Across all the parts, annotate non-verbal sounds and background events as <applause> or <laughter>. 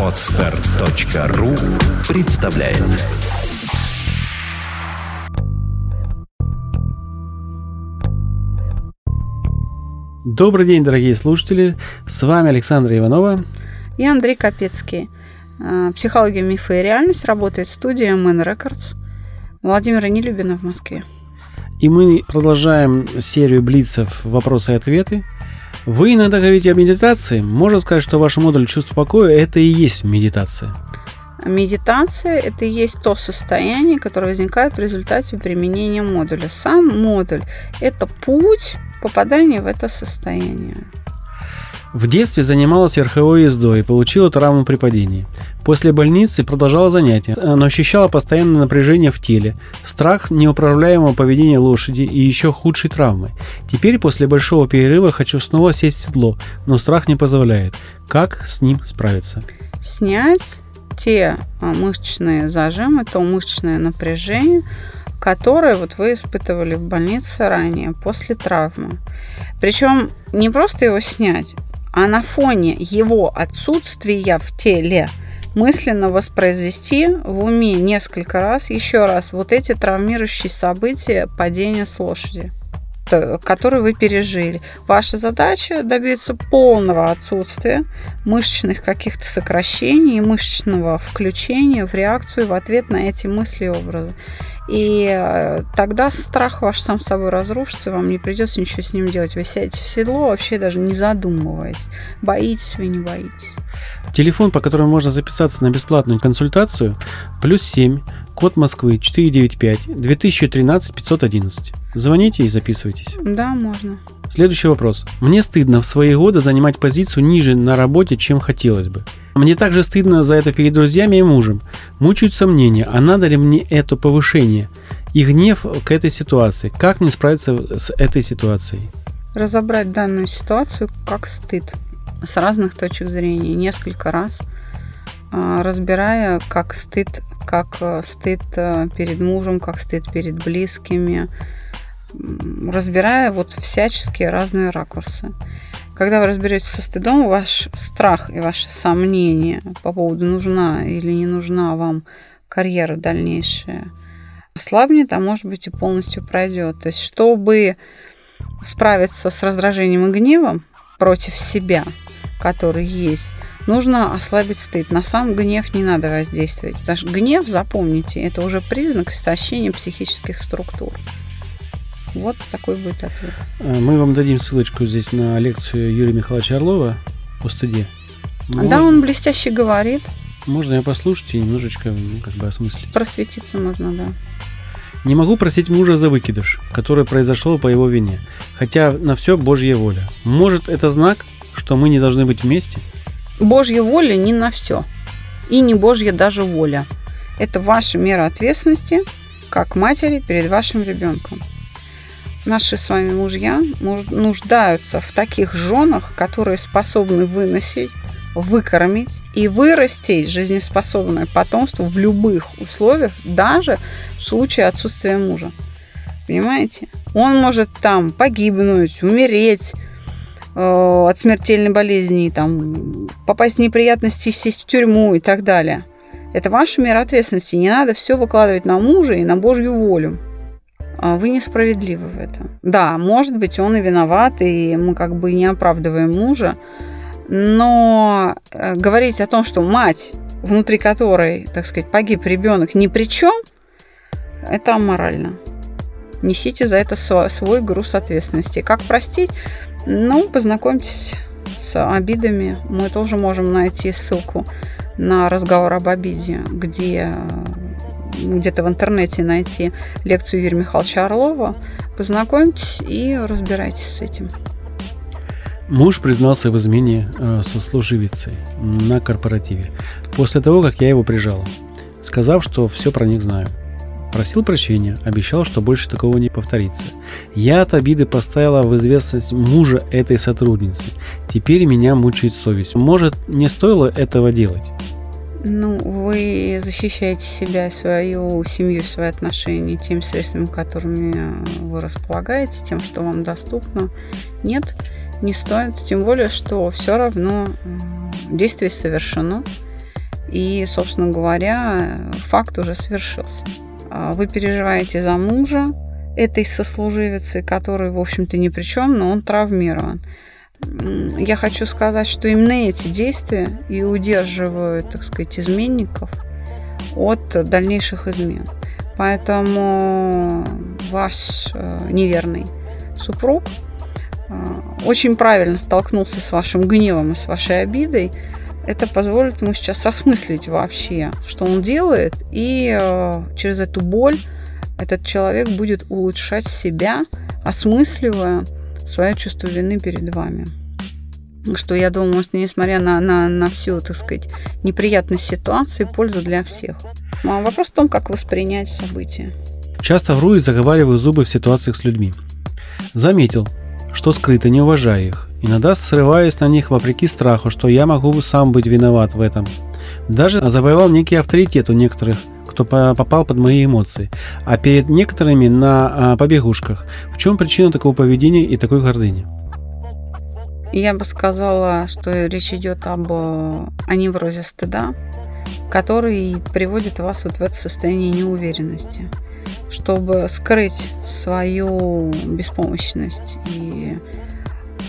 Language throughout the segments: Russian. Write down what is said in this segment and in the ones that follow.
Отстар.ру представляет Добрый день, дорогие слушатели! С вами Александра Иванова и Андрей Капецкий. А, Психология, мифы и реальность работает в студии MN Records Владимира Нелюбина в Москве. И мы продолжаем серию блицев «Вопросы и ответы». Вы иногда говорите о медитации. Можно сказать, что ваш модуль чувств покоя – это и есть медитация. Медитация – это и есть то состояние, которое возникает в результате применения модуля. Сам модуль – это путь попадания в это состояние. В детстве занималась верховой ездой и получила травму при падении. После больницы продолжала занятия, но ощущала постоянное напряжение в теле, страх неуправляемого поведения лошади и еще худшей травмы. Теперь после большого перерыва хочу снова сесть в седло, но страх не позволяет. Как с ним справиться? Снять те а, мышечные зажимы, то мышечное напряжение, которое вот вы испытывали в больнице ранее, после травмы. Причем не просто его снять, а на фоне его отсутствия в теле мысленно воспроизвести в уме несколько раз, еще раз, вот эти травмирующие события падения с лошади которые вы пережили. Ваша задача добиться полного отсутствия мышечных каких-то сокращений, мышечного включения в реакцию в ответ на эти мысли и образы. И э, тогда страх ваш сам собой разрушится, вам не придется ничего с ним делать. Вы сядете в седло, вообще даже не задумываясь. Боитесь вы, не боитесь. Телефон, по которому можно записаться на бесплатную консультацию, плюс 7, код Москвы 495 2013 511. Звоните и записывайтесь. Да, можно. Следующий вопрос. Мне стыдно в свои годы занимать позицию ниже на работе, чем хотелось бы. Мне также стыдно за это перед друзьями и мужем. Мучают сомнения, а надо ли мне это повышение? И гнев к этой ситуации. Как мне справиться с этой ситуацией? Разобрать данную ситуацию как стыд с разных точек зрения, несколько раз, а, разбирая как стыд, как э, стыд э, перед мужем, как стыд перед близкими, разбирая вот всяческие разные ракурсы. Когда вы разберетесь со стыдом, ваш страх и ваши сомнения по поводу нужна или не нужна вам карьера дальнейшая ослабнет, а может быть и полностью пройдет. То есть, чтобы справиться с раздражением и гневом против себя, который есть, нужно ослабить стыд. На сам гнев не надо воздействовать. Потому что гнев, запомните, это уже признак истощения психических структур. Вот такой будет ответ. А, мы вам дадим ссылочку здесь на лекцию Юрия Михайловича Орлова о стыде. Можно, да, он блестяще говорит. Можно ее послушать и немножечко ну, как бы осмыслить. Просветиться можно, да. Не могу просить мужа за выкидыш, который произошел по его вине, хотя на все Божья воля. Может, это знак, что мы не должны быть вместе? Божья воля не на все. И не Божья даже воля. Это ваша мера ответственности, как матери перед вашим ребенком наши с вами мужья нуждаются в таких женах, которые способны выносить, выкормить и вырастить жизнеспособное потомство в любых условиях, даже в случае отсутствия мужа. Понимаете? Он может там погибнуть, умереть от смертельной болезни, там, попасть в неприятности, сесть в тюрьму и так далее. Это ваша мера ответственности. Не надо все выкладывать на мужа и на Божью волю. А вы несправедливы в этом. Да, может быть, он и виноват, и мы как бы не оправдываем мужа, но э, говорить о том, что мать, внутри которой, так сказать, погиб ребенок, ни при чем, это аморально. Несите за это свой груз ответственности. Как простить? Ну, познакомьтесь с обидами. Мы тоже можем найти ссылку на разговор об обиде, где где-то в интернете найти лекцию Юрия Михайловича Орлова. Познакомьтесь и разбирайтесь с этим. Муж признался в измене э, со служивицей на корпоративе после того, как я его прижала, сказав, что все про них знаю. Просил прощения, обещал, что больше такого не повторится. Я от обиды поставила в известность мужа этой сотрудницы. Теперь меня мучает совесть. Может, не стоило этого делать? Ну, вы защищаете себя, свою семью, свои отношения теми средствами, которыми вы располагаете, тем, что вам доступно. Нет, не стоит, тем более, что все равно действие совершено. И, собственно говоря, факт уже совершился. А вы переживаете за мужа этой сослуживицы, который, в общем-то, ни при чем, но он травмирован. Я хочу сказать, что именно эти действия и удерживают, так сказать, изменников от дальнейших измен. Поэтому ваш э, неверный супруг э, очень правильно столкнулся с вашим гневом и с вашей обидой. Это позволит ему сейчас осмыслить вообще, что он делает, и э, через эту боль этот человек будет улучшать себя, осмысливая свое чувство вины перед вами. Что я думаю, что несмотря на, на, на всю, так сказать, неприятность ситуации, польза для всех. Ну, а вопрос в том, как воспринять события. Часто вру и заговариваю зубы в ситуациях с людьми. Заметил, что скрыто не уважаю их. Иногда срываясь на них вопреки страху, что я могу сам быть виноват в этом. Даже завоевал некий авторитет у некоторых, кто попал под мои эмоции, а перед некоторыми на а, побегушках. В чем причина такого поведения и такой гордыни? Я бы сказала, что речь идет об о неврозе стыда, который приводит вас вот в это состояние неуверенности, чтобы скрыть свою беспомощность и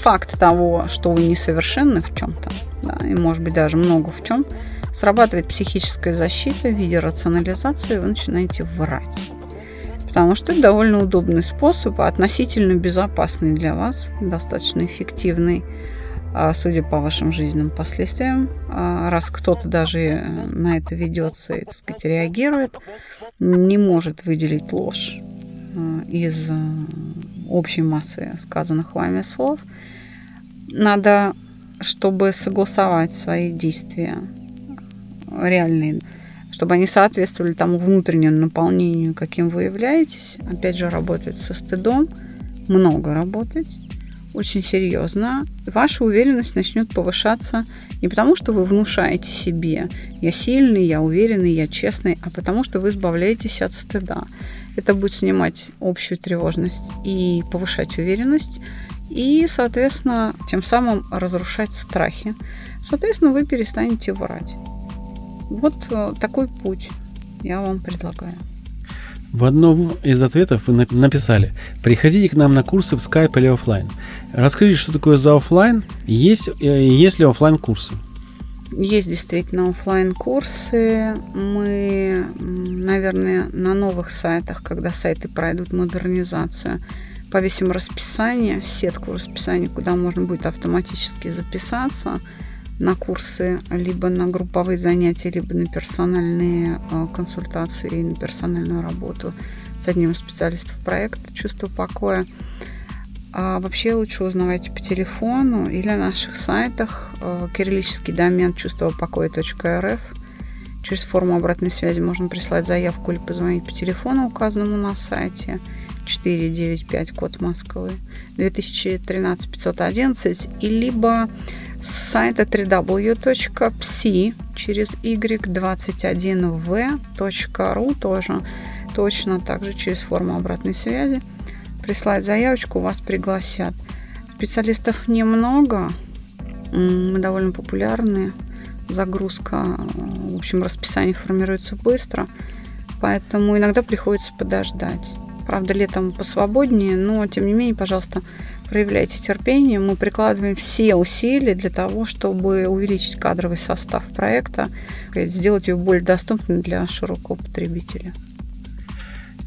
факт того, что вы несовершенны в чем-то, да, и может быть даже много в чем, срабатывает психическая защита в виде рационализации, и вы начинаете врать. Потому что это довольно удобный способ, относительно безопасный для вас, достаточно эффективный, а, судя по вашим жизненным последствиям. А, раз кто-то даже э, на это ведется и, так сказать, реагирует, не может выделить ложь э, из э, общей массы сказанных вами слов, надо, чтобы согласовать свои действия реальные, чтобы они соответствовали тому внутреннему наполнению, каким вы являетесь. Опять же, работать со стыдом, много работать, очень серьезно. Ваша уверенность начнет повышаться не потому, что вы внушаете себе «я сильный, я уверенный, я честный», а потому, что вы избавляетесь от стыда. Это будет снимать общую тревожность и повышать уверенность, и, соответственно, тем самым разрушать страхи. Соответственно, вы перестанете врать. Вот э, такой путь я вам предлагаю. В одном из ответов вы написали «Приходите к нам на курсы в Skype или офлайн». Расскажите, что такое за офлайн, есть, э, есть ли офлайн курсы? Есть действительно офлайн курсы. Мы, наверное, на новых сайтах, когда сайты пройдут модернизацию, повесим расписание, сетку расписания, куда можно будет автоматически записаться на курсы, либо на групповые занятия, либо на персональные э, консультации и на персональную работу с одним из специалистов проекта «Чувство покоя». А вообще лучше узнавайте по телефону или на наших сайтах э, кириллический домен чувствопокоя.рф. Через форму обратной связи можно прислать заявку или позвонить по телефону, указанному на сайте – 495, код Москвы, 2013 511, и либо с сайта www.psi через y21v.ru тоже точно также через форму обратной связи прислать заявочку, вас пригласят. Специалистов немного, мы довольно популярны, загрузка, в общем, расписание формируется быстро, поэтому иногда приходится подождать. Правда, летом посвободнее, но тем не менее, пожалуйста, проявляйте терпение. Мы прикладываем все усилия для того, чтобы увеличить кадровый состав проекта, сделать его более доступным для широкого потребителя.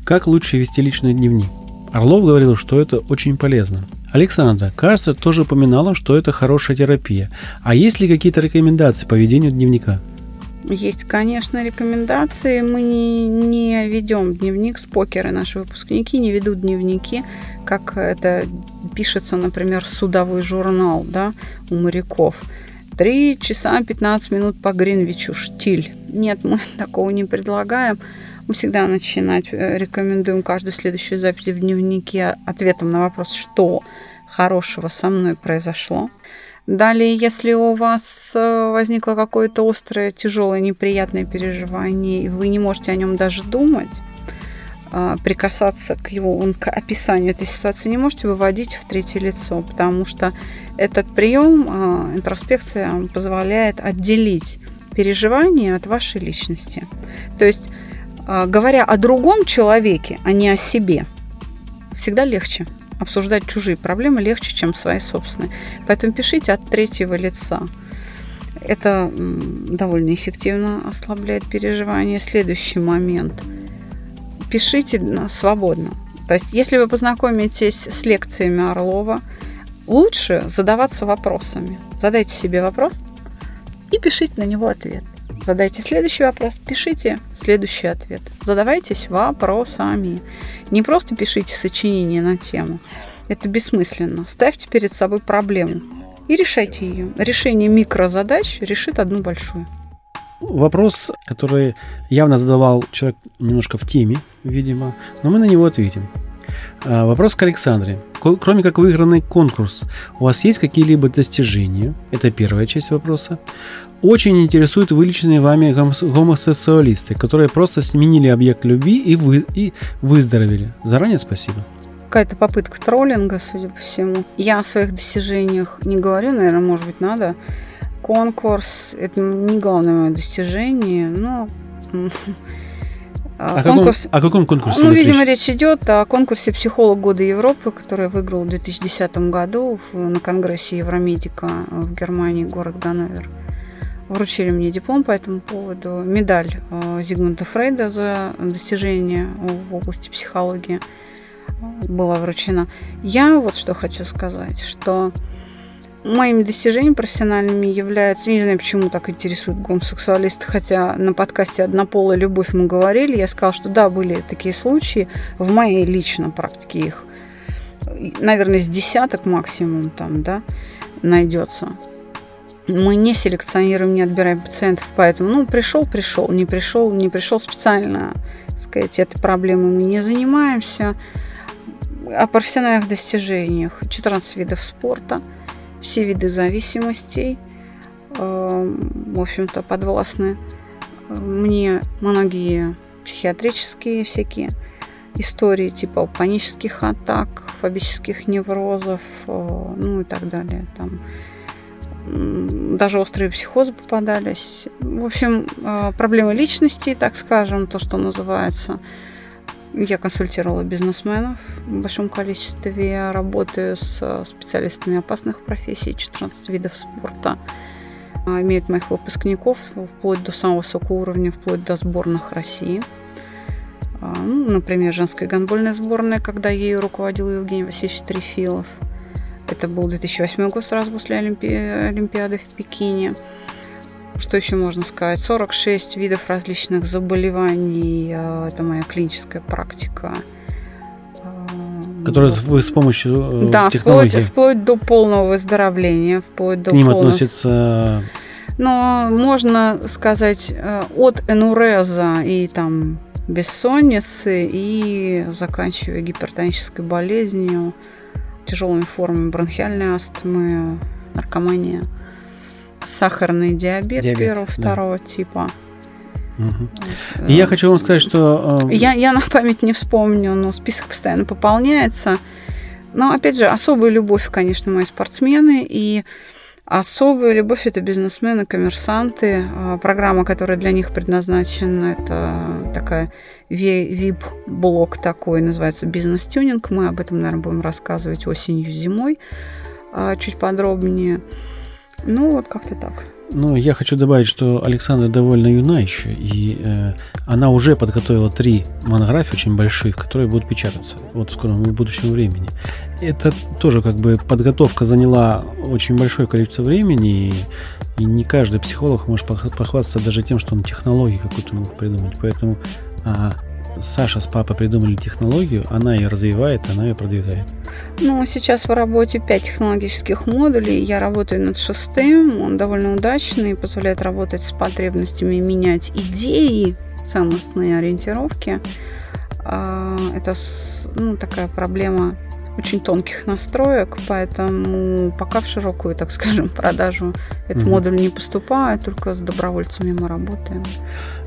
Как лучше вести личный дневник? Орлов говорил, что это очень полезно. Александра, кажется, тоже упоминала, что это хорошая терапия. А есть ли какие-то рекомендации по ведению дневника? Есть, конечно, рекомендации. Мы не, не ведем дневник, спокеры наши выпускники не ведут дневники, как это пишется, например, судовой журнал да, у моряков. Три часа 15 минут по Гринвичу, штиль. Нет, мы <laughs> такого не предлагаем. Мы всегда начинать э, рекомендуем каждую следующую запись в дневнике ответом на вопрос, что хорошего со мной произошло. Далее, если у вас э, возникло какое-то острое, тяжелое, неприятное переживание, и вы не можете о нем даже думать, а, прикасаться к его, к описанию этой ситуации не можете выводить в третье лицо, потому что этот прием, а, интроспекция, позволяет отделить переживания от вашей личности. То есть, говоря о другом человеке, а не о себе, всегда легче. Обсуждать чужие проблемы легче, чем свои собственные. Поэтому пишите от третьего лица. Это довольно эффективно ослабляет переживания. Следующий момент – пишите свободно. То есть, если вы познакомитесь с лекциями Орлова, лучше задаваться вопросами. Задайте себе вопрос и пишите на него ответ. Задайте следующий вопрос, пишите следующий ответ. Задавайтесь вопросами. Не просто пишите сочинение на тему. Это бессмысленно. Ставьте перед собой проблему и решайте ее. Решение микрозадач решит одну большую. Вопрос, который явно задавал человек немножко в теме, видимо, но мы на него ответим. А, вопрос к Александре. Кроме как выигранный конкурс, у вас есть какие-либо достижения? Это первая часть вопроса. Очень интересуют вылеченные вами гомосексуалисты, которые просто сменили объект любви и, вы, и выздоровели. Заранее спасибо. Какая-то попытка троллинга, судя по всему. Я о своих достижениях не говорю, наверное, может быть, надо конкурс – это не главное мое достижение, но <laughs> а конкурс... Каком, о каком конкурсе? Ну, видимо, речь идет о конкурсе «Психолог года Европы», который я выиграл в 2010 году в, на конгрессе Евромедика в Германии, город Ганновер. Вручили мне диплом по этому поводу, медаль э, Зигмунда Фрейда за достижения в области психологии была вручена. Я вот что хочу сказать, что Моими достижениями профессиональными являются, не знаю, почему так интересуют гомосексуалисты, хотя на подкасте «Однополая любовь» мы говорили, я сказала, что да, были такие случаи, в моей личной практике их, наверное, с десяток максимум там, да, найдется. Мы не селекционируем, не отбираем пациентов, поэтому, ну, пришел, пришел, не пришел, не пришел специально, сказать, этой проблемой мы не занимаемся. О профессиональных достижениях 14 видов спорта – все виды зависимостей, э, в общем-то, подвластны мне многие психиатрические всякие истории типа панических атак, фобических неврозов, э, ну и так далее. Там даже острые психозы попадались. В общем, э, проблемы личности, так скажем, то, что называется – я консультировала бизнесменов в большом количестве. Работаю с специалистами опасных профессий, 14 видов спорта. А, имеют моих выпускников вплоть до самого высокого уровня, вплоть до сборных России. А, ну, например, женская гандбольная сборная, когда ею руководил Евгений Васильевич Трефилов. Это был 2008 год, сразу после Олимпи... Олимпиады в Пекине что еще можно сказать? 46 видов различных заболеваний. Э, это моя клиническая практика. Которую вы с помощью э, да, технологий... вплоть, вплоть до полного выздоровления. Вплоть до К ним полного... относится... Но можно сказать э, от энуреза и там бессонницы и заканчивая гипертонической болезнью, тяжелыми формами бронхиальной астмы, наркомания сахарный диабет, диабет первого, да. второго типа. Угу. И я хочу вам сказать, что... Э, я, я на память не вспомню, но список постоянно пополняется. Но, опять же, особая любовь, конечно, мои спортсмены. И особая любовь – это бизнесмены, коммерсанты. А, программа, которая для них предназначена, это такая VIP-блок такой, называется «Бизнес-тюнинг». Мы об этом, наверное, будем рассказывать осенью, зимой а, чуть подробнее. Ну, вот как-то так. Ну, я хочу добавить, что Александра довольно юна еще, и э, она уже подготовила три монографии очень больших, которые будут печататься вот в скором в будущем времени. Это тоже как бы подготовка заняла очень большое количество времени, и, и не каждый психолог может похвастаться даже тем, что он технологии какую-то мог придумать. Поэтому а, Саша с папой придумали технологию, она ее развивает, она ее продвигает. Ну, сейчас в работе 5 технологических модулей. Я работаю над шестым. Он довольно удачный, позволяет работать с потребностями, менять идеи, ценностные ориентировки. А, это ну, такая проблема очень тонких настроек, поэтому пока в широкую, так скажем, <laughs> продажу этот угу. модуль не поступает, только с добровольцами мы работаем.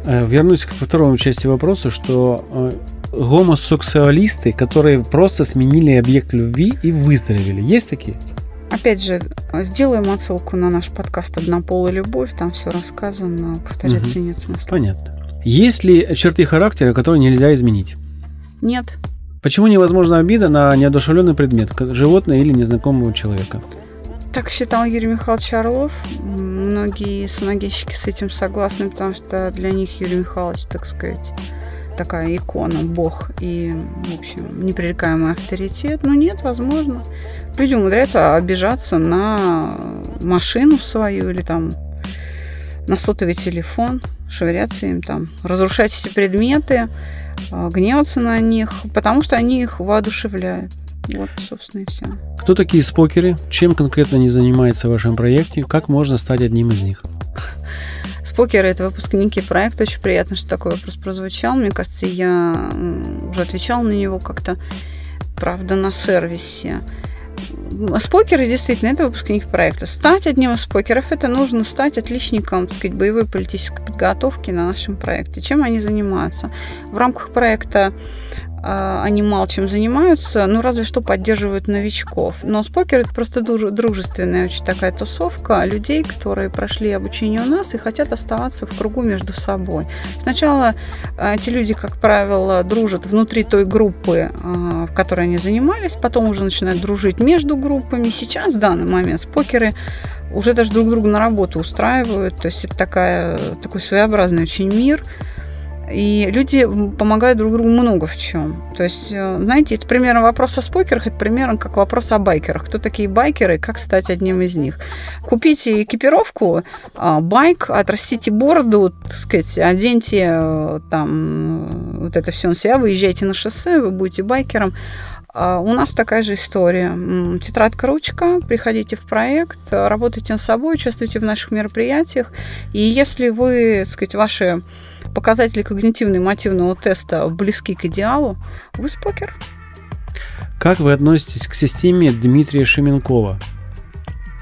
Э, вернусь к второму части вопроса, что гомосексуалисты, которые просто сменили объект любви и выздоровели. Есть такие? Опять же, сделаем отсылку на наш подкаст «Однополая любовь», там все рассказано, повторяться угу. нет смысла. Понятно. Есть ли черты характера, которые нельзя изменить? Нет. Почему невозможна обида на неодушевленный предмет, животное или незнакомого человека? Так считал Юрий Михайлович Орлов. Многие саногенщики с этим согласны, потому что для них Юрий Михайлович, так сказать, такая икона, бог и, в общем, непререкаемый авторитет. Но нет, возможно. Люди умудряются обижаться на машину свою или там на сотовый телефон, швыряться им там, разрушать эти предметы, а, гневаться на них, потому что они их воодушевляют. Вот, собственно, и все. Кто такие спокеры? Чем конкретно они занимаются в вашем проекте? Как можно стать одним из них? Спокеры – это выпускники проекта. Очень приятно, что такой вопрос прозвучал. Мне кажется, я уже отвечала на него как-то, правда, на сервисе. Спокеры действительно это выпускник проекта. Стать одним из спокеров это нужно стать отличником так сказать, боевой политической подготовки на нашем проекте. Чем они занимаются? В рамках проекта а, они мало чем занимаются, ну, разве что поддерживают новичков. Но спокер – это просто дружественная очень такая тусовка людей, которые прошли обучение у нас и хотят оставаться в кругу между собой. Сначала а, эти люди, как правило, дружат внутри той группы, а, в которой они занимались, потом уже начинают дружить между группами. Сейчас, в данный момент, спокеры уже даже друг друга на работу устраивают. То есть это такая, такой своеобразный очень мир – и люди помогают друг другу много в чем. То есть, э, знаете, это примерно вопрос о спокерах, это примерно как вопрос о байкерах. Кто такие байкеры как стать одним из них? Купите экипировку, а, байк, отрастите бороду, так сказать, оденьте э, там вот это все на себя, выезжайте на шоссе, вы будете байкером. А, у нас такая же история. Тетрадка, ручка, приходите в проект, работайте над собой, участвуйте в наших мероприятиях. И если вы, так сказать, ваши показатели когнитивно-эмотивного теста близки к идеалу, вы спокер. Как вы относитесь к системе Дмитрия Шеменкова?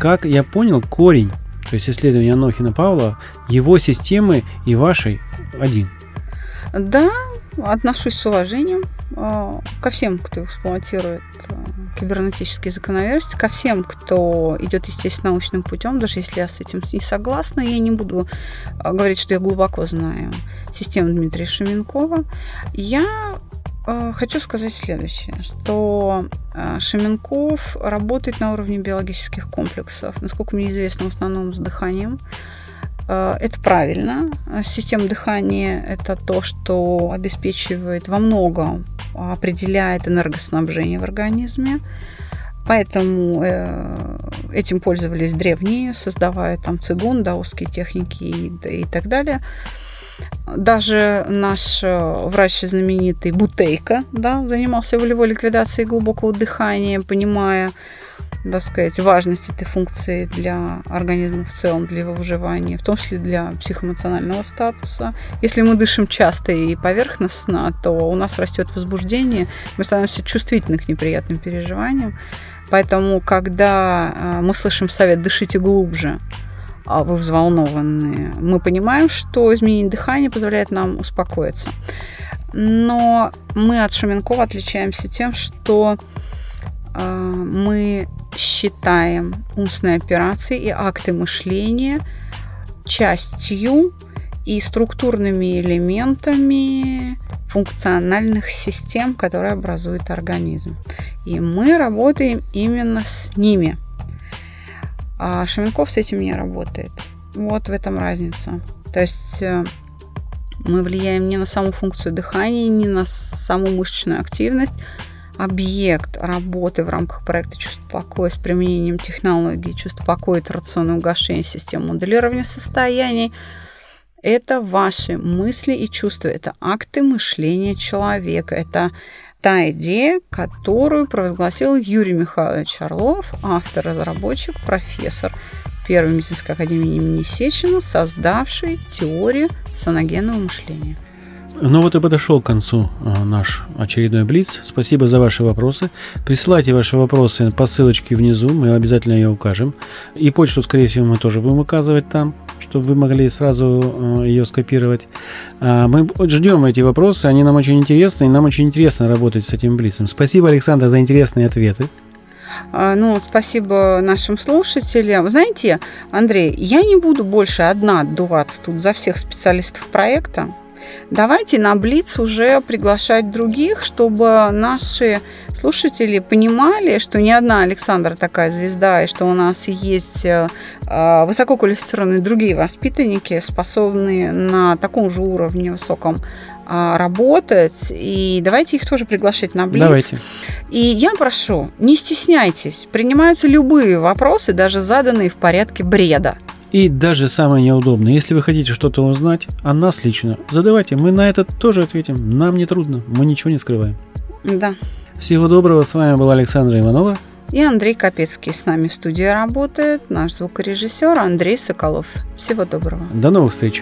Как я понял, корень, то есть исследование Анохина Павла, его системы и вашей один. Да, отношусь с уважением э, ко всем, кто эксплуатирует э, кибернетические закономерности, ко всем, кто идет, естественно, научным путем, даже если я с этим не согласна, я не буду э, говорить, что я глубоко знаю систему Дмитрия Шеменкова. Я хочу сказать следующее, что Шеменков работает на уровне биологических комплексов, насколько мне известно, в основном с дыханием. Э, это правильно. Система дыхания – это то, что обеспечивает во многом, определяет энергоснабжение в организме. Поэтому э, этим пользовались древние, создавая там цигун, даосские техники и, и так далее. Даже наш э, врач знаменитый Бутейко да, занимался волевой ликвидацией глубокого дыхания, понимая, так сказать, важность этой функции для организма в целом, для его выживания, в том числе для психоэмоционального статуса. Если мы дышим часто и поверхностно, то у нас растет возбуждение, мы становимся чувствительны к неприятным переживаниям. Поэтому, когда а, мы слышим совет «дышите глубже», вы взволнованные, мы понимаем, что изменение дыхания позволяет нам успокоиться. Но мы от Шуменкова отличаемся тем, что а, мы считаем умственные операции и акты мышления частью и структурными элементами функциональных систем, которые образуют организм. И мы работаем именно с ними. А Шаменков с этим не работает. Вот в этом разница. То есть э, мы влияем не на саму функцию дыхания, не на саму мышечную активность, объект работы в рамках проекта «Чувство покоя» с применением технологии «Чувство покоя» и рационное угошение системы моделирования состояний – это ваши мысли и чувства, это акты мышления человека, это та идея, которую провозгласил Юрий Михайлович Орлов, автор, разработчик, профессор Первой медицинской академии имени Сечина, создавший теорию саногенного мышления. Ну вот и подошел к концу э, наш очередной Блиц. Спасибо за ваши вопросы. Присылайте ваши вопросы по ссылочке внизу, мы обязательно ее укажем. И почту, скорее всего, мы тоже будем указывать там, чтобы вы могли сразу э, ее скопировать. А, мы ждем эти вопросы, они нам очень интересны, и нам очень интересно работать с этим Блицем. Спасибо, Александр, за интересные ответы. А, ну, спасибо нашим слушателям. Знаете, Андрей, я не буду больше одна отдуваться тут за всех специалистов проекта. Давайте на Блиц уже приглашать других, чтобы наши слушатели понимали, что не одна Александра такая звезда, и что у нас есть э, э, высококвалифицированные другие воспитанники, способные на таком же уровне высоком а, работать, и давайте их тоже приглашать на Блиц. Давайте. И я прошу, не стесняйтесь, принимаются любые вопросы, даже заданные в порядке бреда. И даже самое неудобное, если вы хотите что-то узнать о нас лично, задавайте, мы на это тоже ответим. Нам не трудно, мы ничего не скрываем. Да. Всего доброго, с вами была Александра Иванова. И Андрей Капецкий с нами в студии работает, наш звукорежиссер Андрей Соколов. Всего доброго. До новых встреч.